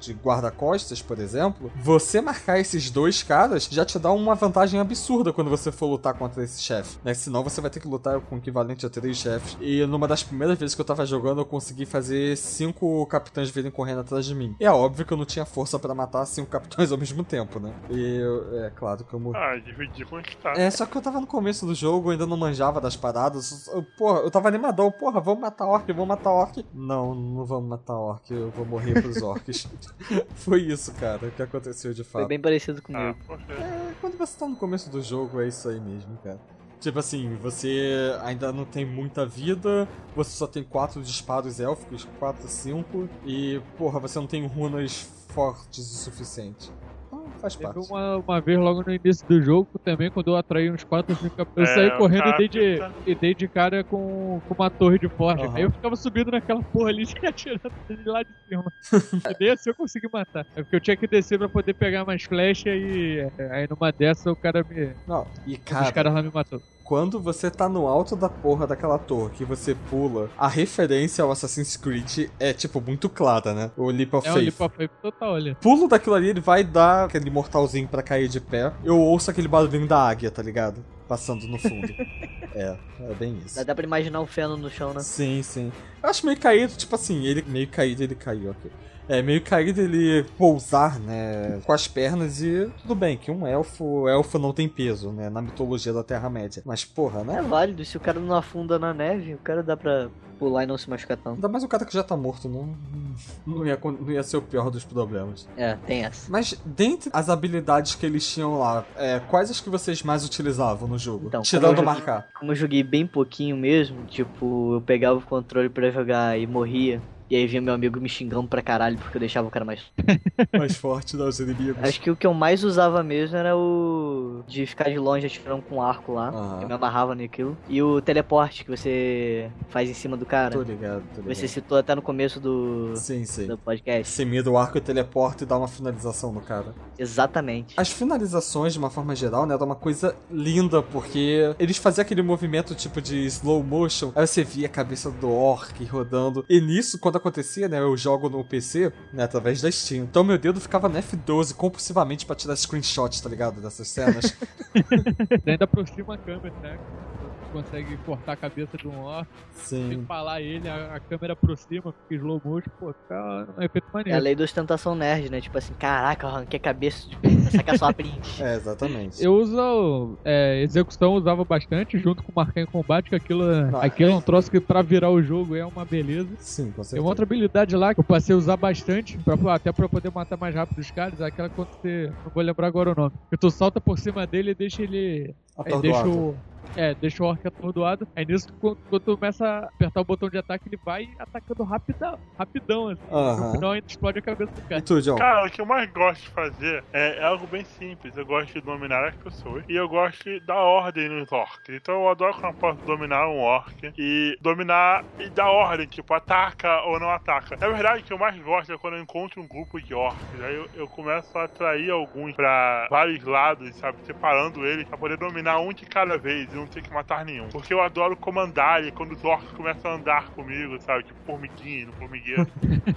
de guarda-costas, por exemplo, você marcar esses dois caras já te dá uma vantagem absurda quando você for lutar contra esse chefe, né? Senão você vai ter que lutar com o equivalente a três chefes. E numa das primeiras vezes que eu tava jogando, eu consegui fazer cinco capitães virem correndo atrás de mim. E é óbvio que eu não tinha força para matar cinco capitães ao mesmo tempo, né? E eu, é claro que eu morri. Ah, dividir com tá. É, só que eu tava no começo do jogo, ainda não manjava das paradas. Eu, porra, eu tava animadão, porra, vamos matar orc, vamos matar orc. Não, não vamos matar orc, eu vou morrer pros orcs. Foi isso, cara, que aconteceu de fato. Foi bem parecido comigo. Ah, é, quando você tá no começo do jogo, é isso aí mesmo, cara. Tipo assim, você ainda não tem muita vida, você só tem quatro disparos élficos, quatro, cinco, e porra, você não tem runas fortes o suficiente faz parte. Uma, uma vez logo no início do jogo também, quando eu atraí uns 4 ou 5 eu é, saí correndo e dei, de, e dei de cara com, com uma torre de forja. Uhum. Aí eu ficava subindo naquela porra ali e atirando de lá de cima. e nem assim eu consegui matar. É porque eu tinha que descer pra poder pegar mais flechas e aí numa dessa o cara me. Não, e cara. Os caras lá me matou quando você tá no alto da porra daquela torre que você pula, a referência ao Assassin's Creed é, tipo, muito clara, né? O Leap of é Faith. É o Leap of Faith total, olha. Pulo daquilo ali, ele vai dar aquele mortalzinho pra cair de pé. Eu ouço aquele barulhinho da águia, tá ligado? Passando no fundo. é, é bem isso. Dá, dá pra imaginar o feno no chão, né? Sim, sim. Eu acho meio caído, tipo assim, ele meio caído, ele caiu, ok é meio caído ele pousar, né, com as pernas e tudo bem que um elfo, elfo não tem peso, né, na mitologia da Terra-média. Mas porra, né? É válido, se o cara não afunda na neve, o cara dá pra pular e não se machucar tanto. Ainda mais o cara que já tá morto, não, não, ia, não ia ser o pior dos problemas. É, tem essa. Mas dentre as habilidades que eles tinham lá, é, quais as que vocês mais utilizavam no jogo? Então, Tirando joguei, marcar. Como eu joguei bem pouquinho mesmo, tipo, eu pegava o controle para jogar e morria. E aí vinha meu amigo me xingando pra caralho porque eu deixava o cara mais. mais forte dos inimigos. Acho que o que eu mais usava mesmo era o. de ficar de longe atirando com um arco lá. Uhum. Eu me amarrava naquilo. E o teleporte que você faz em cima do cara. Tô ligado, tô ligado. Você citou até no começo do. Sim, sim. Do podcast. Você mira o arco e teleporta e dá uma finalização no cara. Exatamente. As finalizações, de uma forma geral, né, era uma coisa linda, porque eles faziam aquele movimento tipo de slow motion. Aí você via a cabeça do orc rodando. E nisso, quando acontecia, né? Eu jogo no PC, né? Através da Steam. Então meu dedo ficava no F12 compulsivamente para tirar screenshots, tá ligado? Dessas cenas. ainda aproxima a câmera, né? Consegue cortar a cabeça de um orc. Sim. Tem que falar ele, a, a câmera aproxima, fica slow motion, pô, fica um efeito maneiro. É a lei da ostentação nerd, né? Tipo assim, caraca, eu arranquei a cabeça, tipo, sacar só a print. é, exatamente. Eu uso, é, execução usava bastante, junto com marcar em combate, que aquilo, aquilo é um troço que pra virar o jogo é uma beleza. Sim, com certeza. Tem uma outra habilidade lá que eu passei a usar bastante, pra, até pra poder matar mais rápido os caras, aquela quando você, não vou lembrar agora o nome, que tu salta por cima dele e deixa ele Aí deixa o, é, deixa o orc atordoado. Aí nisso, quando, quando tu começa a apertar o botão de ataque, ele vai atacando rapidão, rapidão assim. Aham. No final ainda explode a cabeça do E cara. tu, John? Cara, o que eu mais gosto de fazer é, é algo bem simples. Eu gosto de dominar as pessoas e eu gosto de dar ordem nos orcs. Então eu adoro quando eu posso dominar um orc e dominar e dar ordem, tipo, ataca ou não ataca. Na verdade, o que eu mais gosto é quando eu encontro um grupo de orcs. Aí eu, eu começo a atrair alguns pra vários lados, sabe? Separando eles pra poder dominar um de cada vez e não ter que matar nenhum. Porque eu adoro comandar e quando os orcs começam a andar comigo, sabe? Tipo formiguinha, no formigueiro.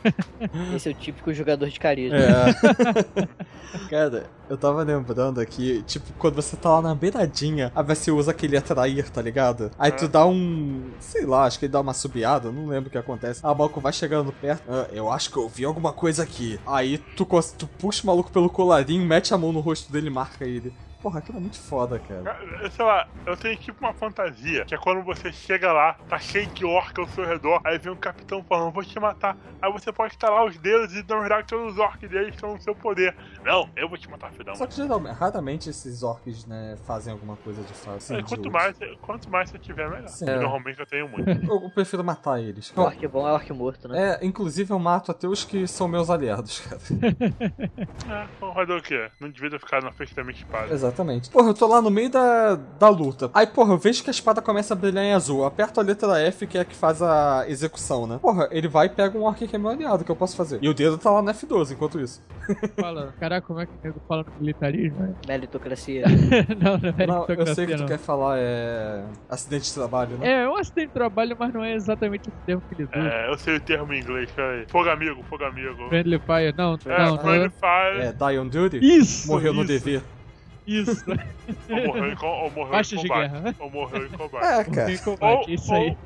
Esse é o típico jogador de carisma. É. Cara, eu tava lembrando aqui, tipo, quando você tá lá na beiradinha, aí você usa aquele atrair, tá ligado? Aí tu dá um. sei lá, acho que ele dá uma subiada, não lembro o que acontece. O maluco vai chegando perto. "Ah, eu acho que eu vi alguma coisa aqui. Aí tu, tu puxa o maluco pelo colarinho, mete a mão no rosto dele e marca ele. Porra, aquilo é muito foda, cara. Sei lá, eu tenho tipo uma fantasia, que é quando você chega lá, tá cheio de orc ao seu redor, aí vem um capitão falando, vou te matar. Aí você pode estalar os dedos e na verdade todos os orcs deles estão no seu poder. Não, eu vou te matar, filhão. Só que geralmente, raramente esses orcs, né, fazem alguma coisa de fato. assim, É, quanto, mais, quanto mais você tiver, melhor. Sim. É. Normalmente eu tenho muito. Eu prefiro matar eles. O orc bom é orc morto, né? É, inclusive eu mato até os que são meus aliados, cara. É, vamos fazer o quê? Não devia ter ficado na frente da minha espada. Exatamente. Porra, eu tô lá no meio da, da luta. Aí, porra, eu vejo que a espada começa a brilhar em azul. Eu aperto a letra F, que é a que faz a execução, né? Porra, ele vai e pega um orc que é meu aliado, que eu posso fazer. E o dedo tá lá no F12 enquanto isso. Fala, caraca, como é que o nego fala no militarismo? né? Meritocracia. não, não é Não, eu sei que meritocracia, tu não. quer falar é. acidente de trabalho, né? É, é um acidente de trabalho, mas não é exatamente esse termo que ele usa. É, eu sei o termo em inglês, peraí. Fogo amigo, fogo amigo. Friendly Fire, não, É, não, não friendly é. fire. É, die on duty? Isso! Morreu no isso, dever. Isso. Ou morreu em, co- ou morreu em de combate. guerra. Ou morreu em combate. É, cara. Tem combate, isso aí.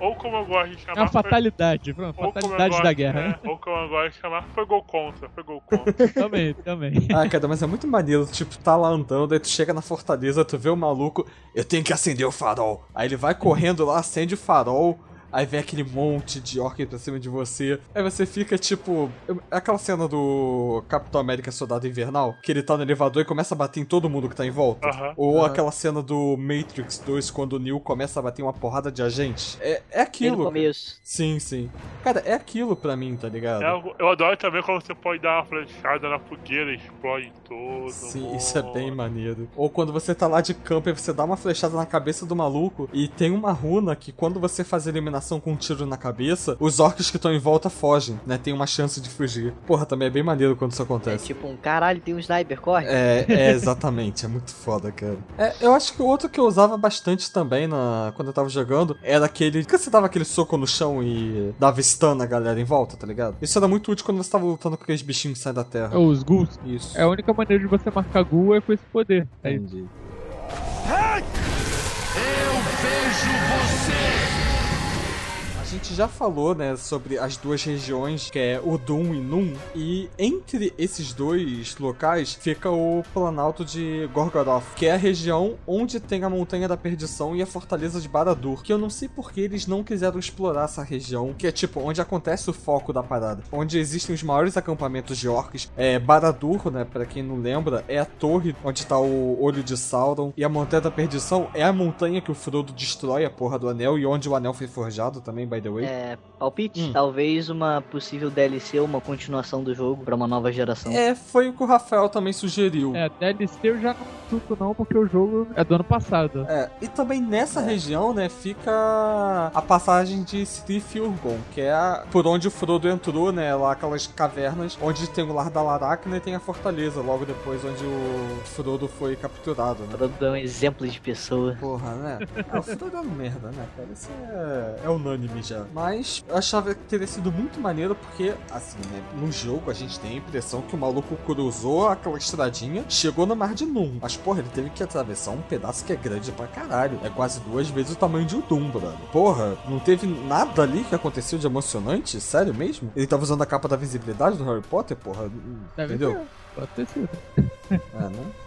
Ou como eu gosto de É chamar. uma fatalidade, ou como eu fatalidade gosto- da guerra. é, ou como eu gosto de chamar, foi gol contra, foi gol contra. também, também. Ah, cara, mas é muito maneiro. Tipo, tá lá andando, aí tu chega na fortaleza, tu vê o maluco, eu tenho que acender o farol. Aí ele vai correndo lá, acende o farol. Aí vem aquele monte de orc pra cima de você. Aí você fica tipo. é Aquela cena do Capitão América Soldado Invernal, que ele tá no elevador e começa a bater em todo mundo que tá em volta. Ou aquela cena do Matrix 2, quando o Neo começa a bater uma porrada de agentes. É, é no aquilo. começo. Sim, sim. Cara, é aquilo pra mim, tá ligado? É eu adoro também quando você pode dar uma flechada na fogueira e explode todo. Sim, mundo. isso é bem maneiro. Ou quando você tá lá de campo e você dá uma flechada na cabeça do maluco e tem uma runa que quando você faz a eliminação com um tiro na cabeça, os orcs que estão em volta fogem, né? Tem uma chance de fugir. Porra, também é bem maneiro quando isso É acontece. tipo um caralho, tem um sniper, corre. É, é, exatamente, é muito foda, cara. É, eu acho que o outro que eu usava bastante também na, quando eu tava jogando era aquele. Que você dava aquele soco no chão e dava stun na galera em volta, tá ligado? Isso era muito útil quando você tava lutando com aqueles bichinhos que saem da terra. Os ghouls. Isso. É a única maneira de você marcar ghoul é com esse poder. É. Entendi. A gente já falou, né, sobre as duas regiões, que é Udum e Num, e entre esses dois locais fica o Planalto de Gorgoroth, que é a região onde tem a Montanha da Perdição e a Fortaleza de Baradur, que eu não sei por que eles não quiseram explorar essa região, que é tipo onde acontece o foco da parada, onde existem os maiores acampamentos de orcs. É Baradur, né, pra quem não lembra, é a torre onde tá o Olho de Sauron, e a Montanha da Perdição é a montanha que o Frodo destrói a porra do anel e onde o anel foi forjado também, by the way. É, palpite? Hum. Talvez uma possível DLC ou uma continuação do jogo pra uma nova geração. É, foi o que o Rafael também sugeriu. É, DLC eu já não chuto não, porque o jogo é do ano passado. É, e também nessa região, né, fica a passagem de Sithurgon, que é a- por onde o Frodo entrou, né, lá aquelas cavernas, onde tem o Lar da Laracna e tem a fortaleza, logo depois onde o Frodo foi capturado, né. Pra dar um exemplo de pessoa. Porra, né? Ah, o Frodo é uma merda, né, cara? Isso é, é unânime já. Mas eu achava que teria sido muito maneiro porque, assim, né, no jogo a gente tem a impressão que o maluco cruzou aquela estradinha, chegou no Mar de Num. Mas, porra, ele teve que atravessar um pedaço que é grande pra caralho. É quase duas vezes o tamanho de Udum, brother. Porra, não teve nada ali que aconteceu de emocionante? Sério mesmo? Ele tava usando a capa da visibilidade do Harry Potter, porra? Deve Entendeu? ter. Pode ter sido. É, não?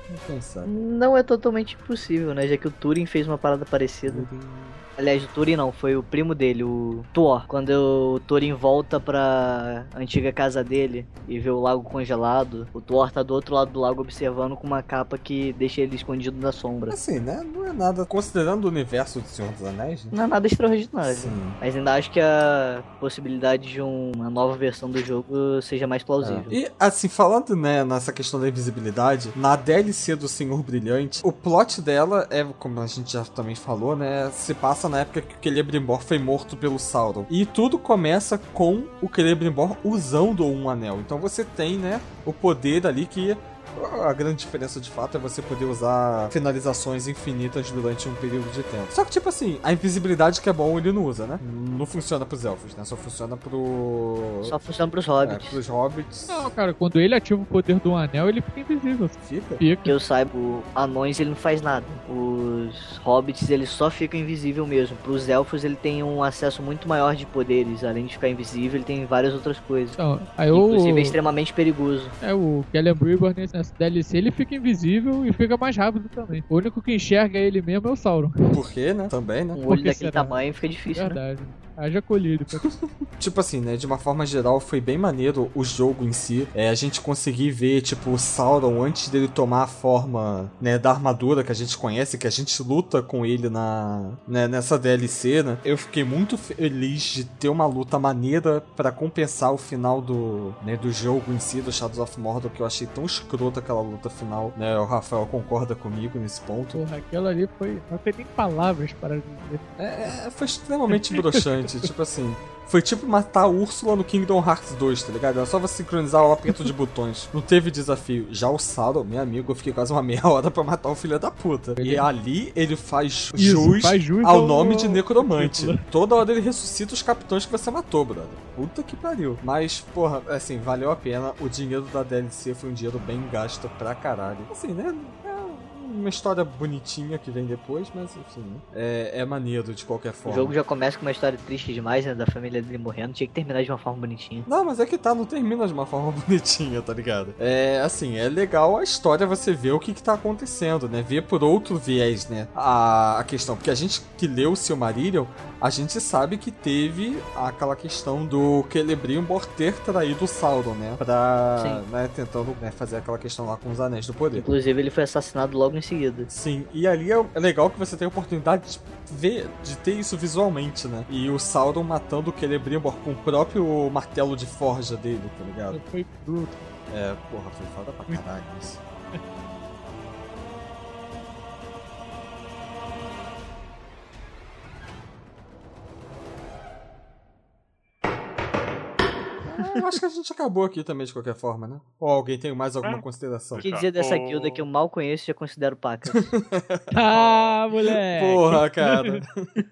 Não. Não é totalmente impossível, né? Já que o Turing fez uma parada parecida. Aliás, o Thorin não, foi o primo dele, o Thor. Quando o Thorin volta pra antiga casa dele e vê o lago congelado, o Thor tá do outro lado do lago observando com uma capa que deixa ele escondido na sombra. Assim, né? Não é nada. Considerando o universo do Senhor dos Anéis, né? Não é nada extraordinário. Sim. Mas ainda acho que a possibilidade de um- uma nova versão do jogo seja mais plausível. E assim, falando né, nessa questão da invisibilidade, na DLC do Senhor Brilhante, o plot dela é, como a gente já também falou, né? Se passa na época que o Celebrimbor foi morto pelo Sauron. E tudo começa com o Celebrimbor usando um anel. Então você tem, né, o poder ali que. A grande diferença de fato é você poder usar finalizações infinitas durante um período de tempo. Só que, tipo assim, a invisibilidade que é bom ele não usa, né? Não funciona pros elfos, né? Só funciona pro. Só funciona pros É, hobbits. pros hobbits. Não, cara, quando ele ativa o poder do anel, ele fica invisível. Fica? Que Fica. eu saiba, anões ele não faz nada. Os hobbits ele só fica invisível mesmo. Pros elfos ele tem um acesso muito maior de poderes. Além de ficar invisível, ele tem várias outras coisas. Então, aí o, Inclusive é extremamente perigoso. é, o Celebrimbor nesse- DLC, ele fica invisível e fica mais rápido também. O único que enxerga ele mesmo é o Sauron. Por quê, né? Também, né? Por olho que daquele será? tamanho fica difícil, né? Haja colhido. Tipo assim, né? De uma forma geral, foi bem maneiro o jogo em si. É, a gente conseguir ver, tipo, o Sauron antes dele tomar a forma, né, da armadura que a gente conhece, que a gente luta com ele na, né, nessa DLC, né? Eu fiquei muito feliz de ter uma luta maneira pra compensar o final do, né, do jogo em si, do Shadows of Mordor, que eu achei tão escroto aquela luta final, né? O Rafael concorda comigo nesse ponto. Porra, aquilo ali foi. Não tem nem palavras para dizer. É, é, foi extremamente broxante. Tipo assim, foi tipo matar a Úrsula no Kingdom Hearts 2, tá ligado? Era só você sincronizar o aperto de botões. Não teve desafio. Já o Sauron, meu amigo, eu fiquei quase uma meia hora pra matar o filho da puta. E ali ele faz Isso, jus, faz jus ao ao- nome de necromante. Toda hora ele ressuscita os capitães que você matou, brother. Puta que pariu. Mas, porra, assim, valeu a pena. O dinheiro da DLC foi um dinheiro bem gasto pra caralho. Assim, né? É uma história bonitinha que vem depois, mas enfim, é, é maneiro de qualquer O forma. jogo já começa com uma história triste demais, né? Da família dele morrendo. Tinha que terminar de uma forma bonitinha. Não, mas é que tá, não termina de uma forma bonitinha, tá ligado? É, assim, é legal a história você ver o que que tá acontecendo, né? Ver por outro viés, né? A, a questão, porque a gente que leu o Silmarillion, a gente sabe que teve aquela questão do Celebrimbor ter traído o Sauron, né? Pra, né, tentando né, fazer aquela questão lá com os Anéis do Poder. Inclusive ele foi assassinado logo em seguida. Sim, e ali é é legal que você tem a oportunidade de ver, de ter isso visualmente, né? E o Sauron matando o Celebrimbor com o próprio martelo de forja dele, tá ligado? Foi bruto. É, porra, foi foda pra caralho isso. Ah, Eu acho que a gente acabou aqui também de qualquer forma, né? Ou alguém tem mais alguma É. consideração? O que dizer dessa O- guilda que eu mal conheço e já considero pacas? Ah, moleque! Porra, cara.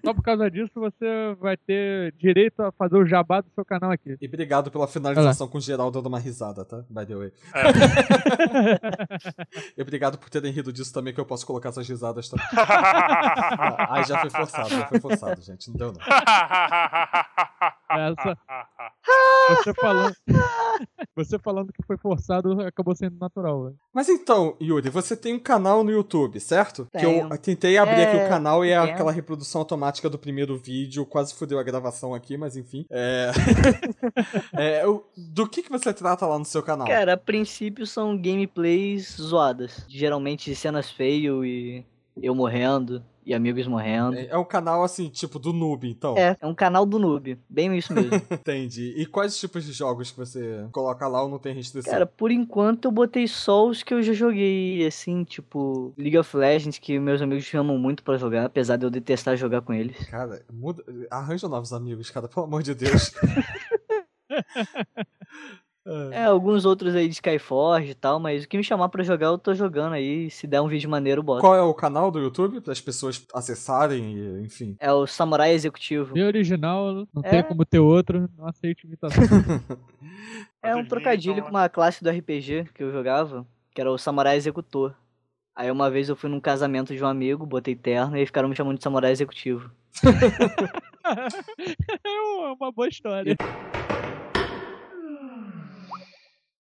Só por causa disso você vai ter direito a fazer o jabá do seu canal aqui. E obrigado pela finalização com o Geraldo dando uma risada, tá? By the way. E obrigado por terem rido disso também, que eu posso colocar essas risadas também. Ah, Aí já foi forçado, já foi forçado, gente. Não deu não. Essa. Você falando. Você falando que foi forçado acabou sendo natural, velho. Mas então, Yuri, você tem um canal no YouTube, certo? Que Tenho. eu tentei abrir aqui É, o canal e é aquela reprodução automática do primeiro vídeo, quase fudeu a gravação aqui, mas enfim. É... É, Do que, que você trata lá no seu canal? Cara, a princípio são gameplays zoadas. Geralmente cenas feias e eu morrendo e amigos morrendo. É é um canal assim, tipo do noob, então. É, é um canal do noob. Bem isso mesmo. Entendi. E quais tipos de jogos que você coloca lá ou não tem restrição? Cara, por enquanto eu botei só os que eu já joguei, assim, tipo League of Legends, que meus amigos chamam muito pra jogar, apesar de eu detestar jogar com eles. Cara, muda... arranja novos amigos, cara, pelo amor de Deus. É. É, alguns outros aí de Skyforge e tal, mas o que me chamar pra jogar eu tô jogando aí, se der um vídeo maneiro, eu boto. Qual é o canal do YouTube para as pessoas acessarem e, enfim. É o Samurai Executivo. Bem original, não É. tem como ter outro, não aceito imitação. É um trocadilho com uma classe do RPG que eu jogava, que era o Samurai Executor. Aí uma vez eu fui num casamento de um amigo, botei terno e aí ficaram me chamando de Samurai Executivo. é uma boa história.